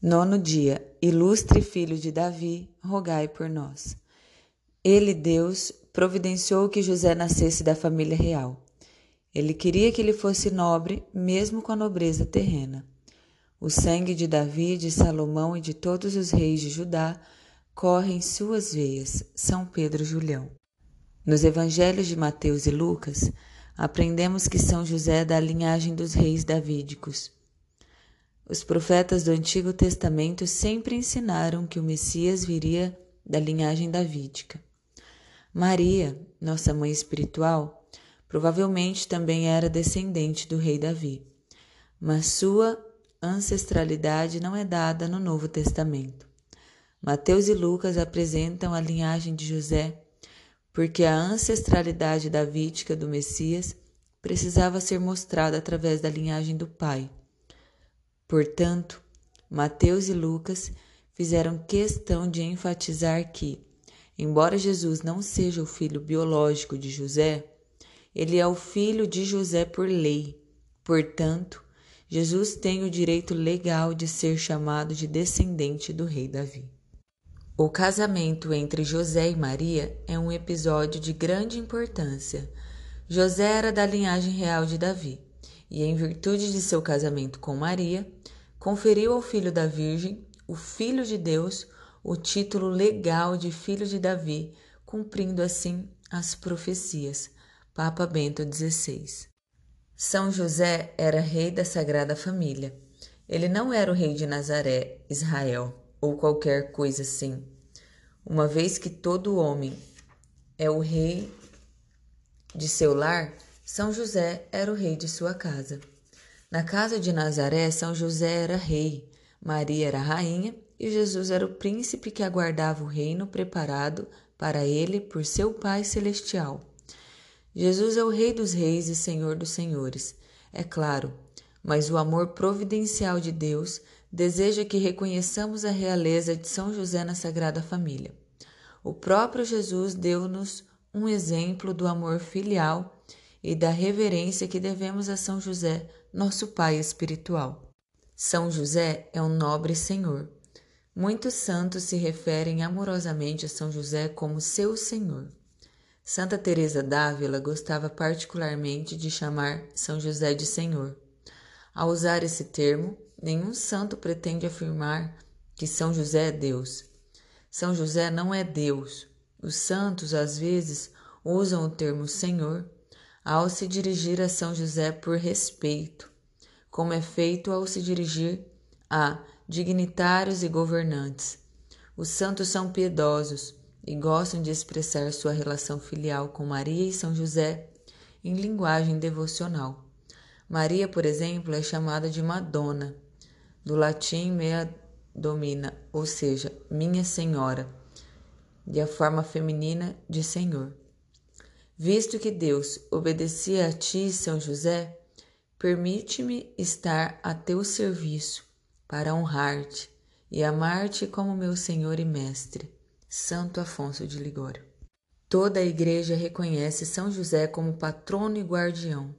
Nono dia, ilustre filho de Davi, rogai por nós. Ele, Deus, providenciou que José nascesse da família real. Ele queria que ele fosse nobre, mesmo com a nobreza terrena. O sangue de Davi, de Salomão e de todos os reis de Judá corre em suas veias. São Pedro Julião. Nos evangelhos de Mateus e Lucas, aprendemos que São José é da linhagem dos reis davídicos. Os profetas do Antigo Testamento sempre ensinaram que o Messias viria da linhagem davídica. Maria, nossa mãe espiritual, provavelmente também era descendente do rei Davi, mas sua ancestralidade não é dada no Novo Testamento. Mateus e Lucas apresentam a linhagem de José porque a ancestralidade davídica do Messias precisava ser mostrada através da linhagem do pai. Portanto, Mateus e Lucas fizeram questão de enfatizar que, embora Jesus não seja o filho biológico de José, ele é o filho de José por lei. Portanto, Jesus tem o direito legal de ser chamado de descendente do rei Davi. O casamento entre José e Maria é um episódio de grande importância. José era da linhagem real de Davi e, em virtude de seu casamento com Maria, conferiu ao filho da Virgem, o Filho de Deus, o título legal de Filho de Davi, cumprindo assim as profecias. Papa Bento XVI. São José era rei da Sagrada Família. Ele não era o rei de Nazaré, Israel, ou qualquer coisa assim. Uma vez que todo homem é o rei de seu lar, são José era o rei de sua casa. Na casa de Nazaré, São José era rei, Maria era rainha e Jesus era o príncipe que aguardava o reino preparado para ele por seu Pai Celestial. Jesus é o Rei dos Reis e Senhor dos Senhores, é claro, mas o amor providencial de Deus deseja que reconheçamos a realeza de São José na Sagrada Família. O próprio Jesus deu-nos um exemplo do amor filial e da reverência que devemos a São José, nosso Pai espiritual. São José é um nobre senhor. Muitos santos se referem amorosamente a São José como seu senhor. Santa Teresa d'Ávila gostava particularmente de chamar São José de senhor. Ao usar esse termo, nenhum santo pretende afirmar que São José é Deus. São José não é Deus. Os santos às vezes usam o termo Senhor ao se dirigir a São José por respeito, como é feito ao se dirigir a dignitários e governantes. Os santos são piedosos e gostam de expressar sua relação filial com Maria e São José em linguagem devocional. Maria, por exemplo, é chamada de Madonna, do latim mea domina, ou seja, minha senhora, e a forma feminina de Senhor. Visto que Deus obedecia a ti, São José, permite-me estar a teu serviço para honrar-te e amar-te como meu Senhor e Mestre, Santo Afonso de Ligório. Toda a Igreja reconhece São José como patrono e guardião.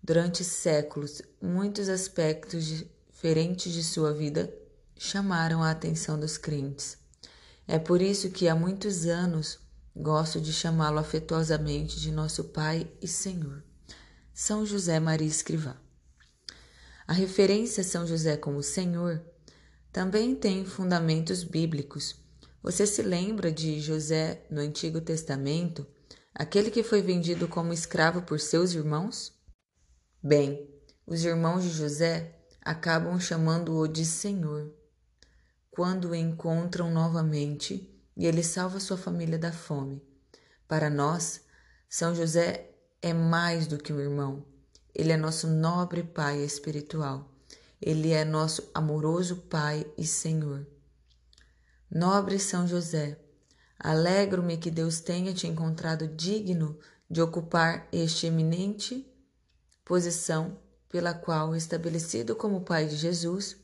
Durante séculos, muitos aspectos diferentes de sua vida chamaram a atenção dos crentes. É por isso que há muitos anos gosto de chamá-lo afetuosamente de nosso Pai e Senhor. São José Maria Escrivá. A referência a São José como Senhor também tem fundamentos bíblicos. Você se lembra de José no Antigo Testamento, aquele que foi vendido como escravo por seus irmãos? Bem, os irmãos de José acabam chamando-o de Senhor quando o encontram novamente e ele salva sua família da fome. Para nós, São José é mais do que um irmão. Ele é nosso nobre Pai espiritual. Ele é nosso amoroso Pai e Senhor. Nobre São José, alegro-me que Deus tenha te encontrado digno de ocupar este eminente posição pela qual, estabelecido como Pai de Jesus,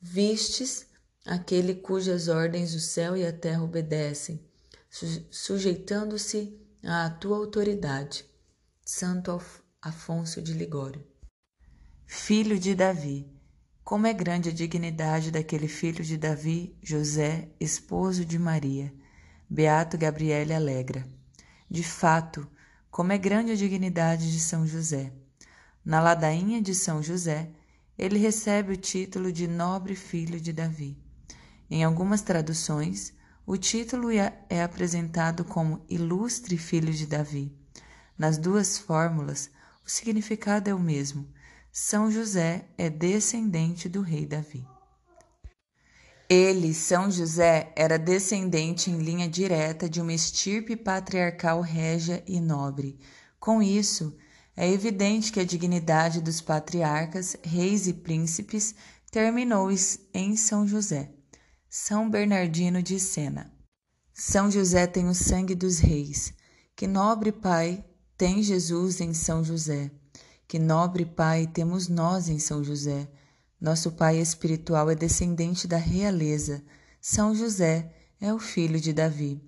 vistes aquele cujas ordens o céu e a terra obedecem, sujeitando-se à tua autoridade. Santo Afonso de Ligório. Filho de Davi. Como é grande a dignidade daquele filho de Davi, José, esposo de Maria. Beato Gabriele Alegra. De fato, como é grande a dignidade de São José. Na ladainha de São José, ele recebe o título de nobre filho de Davi. Em algumas traduções, o título é, é apresentado como Ilustre Filho de Davi. Nas duas fórmulas, o significado é o mesmo. São José é descendente do rei Davi. Ele, São José, era descendente em linha direta de uma estirpe patriarcal régia e nobre. Com isso, é evidente que a dignidade dos patriarcas, reis e príncipes terminou em São José. São Bernardino de Sena. São José tem o sangue dos reis. Que nobre Pai tem Jesus em São José. Que nobre Pai temos nós em São José. Nosso Pai espiritual é descendente da realeza. São José é o filho de Davi.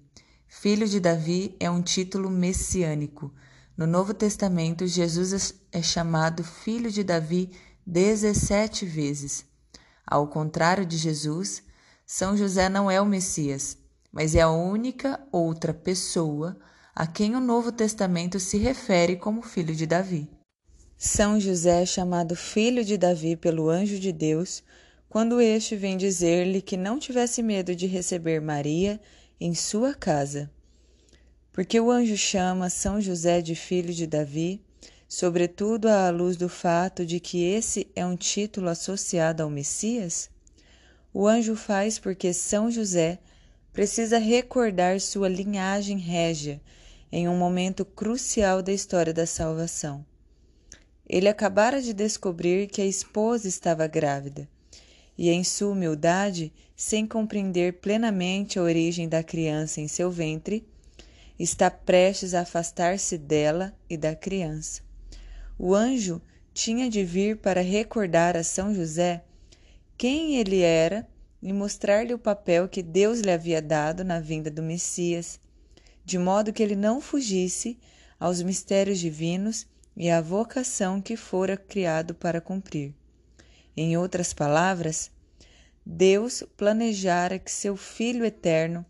Filho de Davi é um título messiânico. No Novo Testamento, Jesus é chamado filho de Davi 17 vezes. Ao contrário de Jesus, são José não é o Messias, mas é a única outra pessoa a quem o Novo Testamento se refere como filho de Davi. São José é chamado filho de Davi pelo anjo de Deus quando este vem dizer-lhe que não tivesse medo de receber Maria em sua casa. Porque o anjo chama São José de filho de Davi, sobretudo à luz do fato de que esse é um título associado ao Messias? O anjo faz porque São José precisa recordar sua linhagem régia em um momento crucial da história da salvação. Ele acabara de descobrir que a esposa estava grávida e, em sua humildade, sem compreender plenamente a origem da criança em seu ventre, está prestes a afastar-se dela e da criança. O anjo tinha de vir para recordar a São José quem ele era e mostrar-lhe o papel que Deus lhe havia dado na vinda do Messias, de modo que ele não fugisse aos mistérios divinos e à vocação que fora criado para cumprir. Em outras palavras, Deus planejara que seu Filho eterno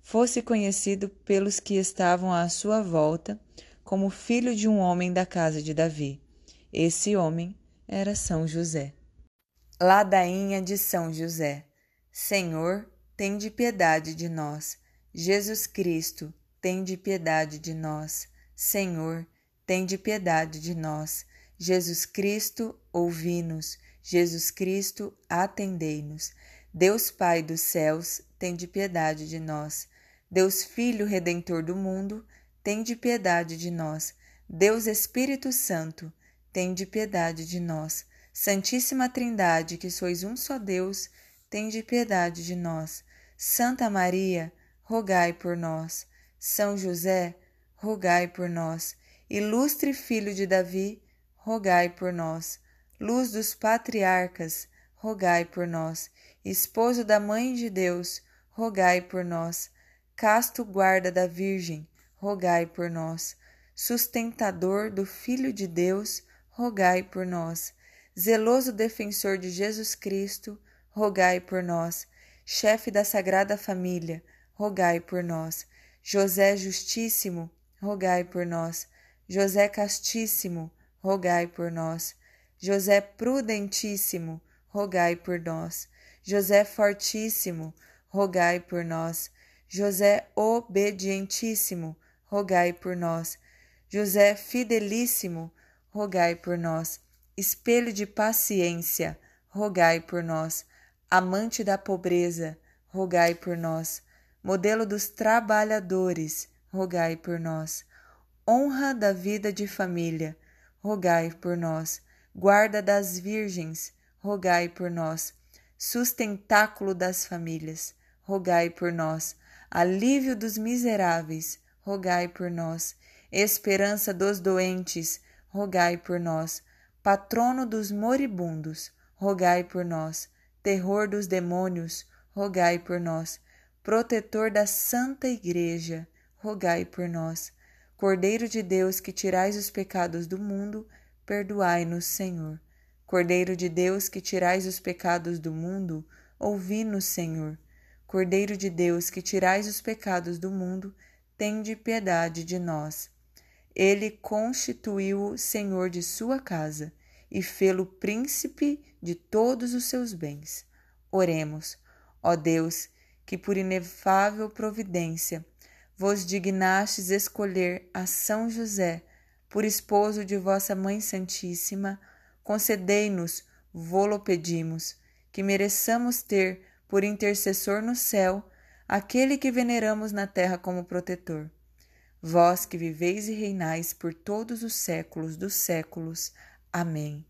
fosse conhecido pelos que estavam à sua volta como filho de um homem da casa de Davi. Esse homem era São José. Ladainha de São José. Senhor, tem de piedade de nós. Jesus Cristo, tem de piedade de nós. Senhor, tem de piedade de nós. Jesus Cristo, ouvi-nos. Jesus Cristo, atendei-nos. Deus Pai dos céus, tem de piedade de nós. Deus Filho Redentor do mundo, tem de piedade de nós. Deus Espírito Santo, tem de piedade de nós. Santíssima Trindade, que sois um só Deus, tem de piedade de nós. Santa Maria, rogai por nós. São José, rogai por nós. Ilustre Filho de Davi, rogai por nós. Luz dos patriarcas, rogai por nós. Esposo da Mãe de Deus, rogai por nós. Casto guarda da Virgem, rogai por nós. Sustentador do Filho de Deus, rogai por nós. Zeloso defensor de Jesus Cristo, rogai por nós. Chefe da Sagrada Família, rogai por nós. José Justíssimo, rogai por nós. José Castíssimo, rogai por nós. José Prudentíssimo, rogai por nós. José Fortíssimo, rogai por nós. José Obedientíssimo, rogai por nós. José Fidelíssimo, rogai por nós. Espelho de paciência, rogai por nós. Amante da pobreza, rogai por nós. Modelo dos trabalhadores, rogai por nós. Honra da vida de família, rogai por nós. Guarda das virgens, rogai por nós. Sustentáculo das famílias, rogai por nós alívio dos miseráveis, rogai por nós. Esperança dos doentes, rogai por nós. Patrono dos moribundos, rogai por nós. Terror dos demônios, rogai por nós. Protetor da Santa Igreja, rogai por nós. Cordeiro de Deus que tirais os pecados do mundo, perdoai-nos, Senhor. Cordeiro de Deus que tirais os pecados do mundo, ouvi-nos, Senhor. Cordeiro de Deus, que tirais os pecados do mundo, tende piedade de nós. Ele constituiu-o senhor de sua casa e fê-lo príncipe de todos os seus bens. Oremos, ó Deus, que por inefável providência vos dignastes escolher a São José por esposo de vossa Mãe Santíssima, concedei-nos, vô-lo pedimos, que mereçamos ter por intercessor no céu, aquele que veneramos na terra como protetor. Vós que viveis e reinais por todos os séculos dos séculos. Amém.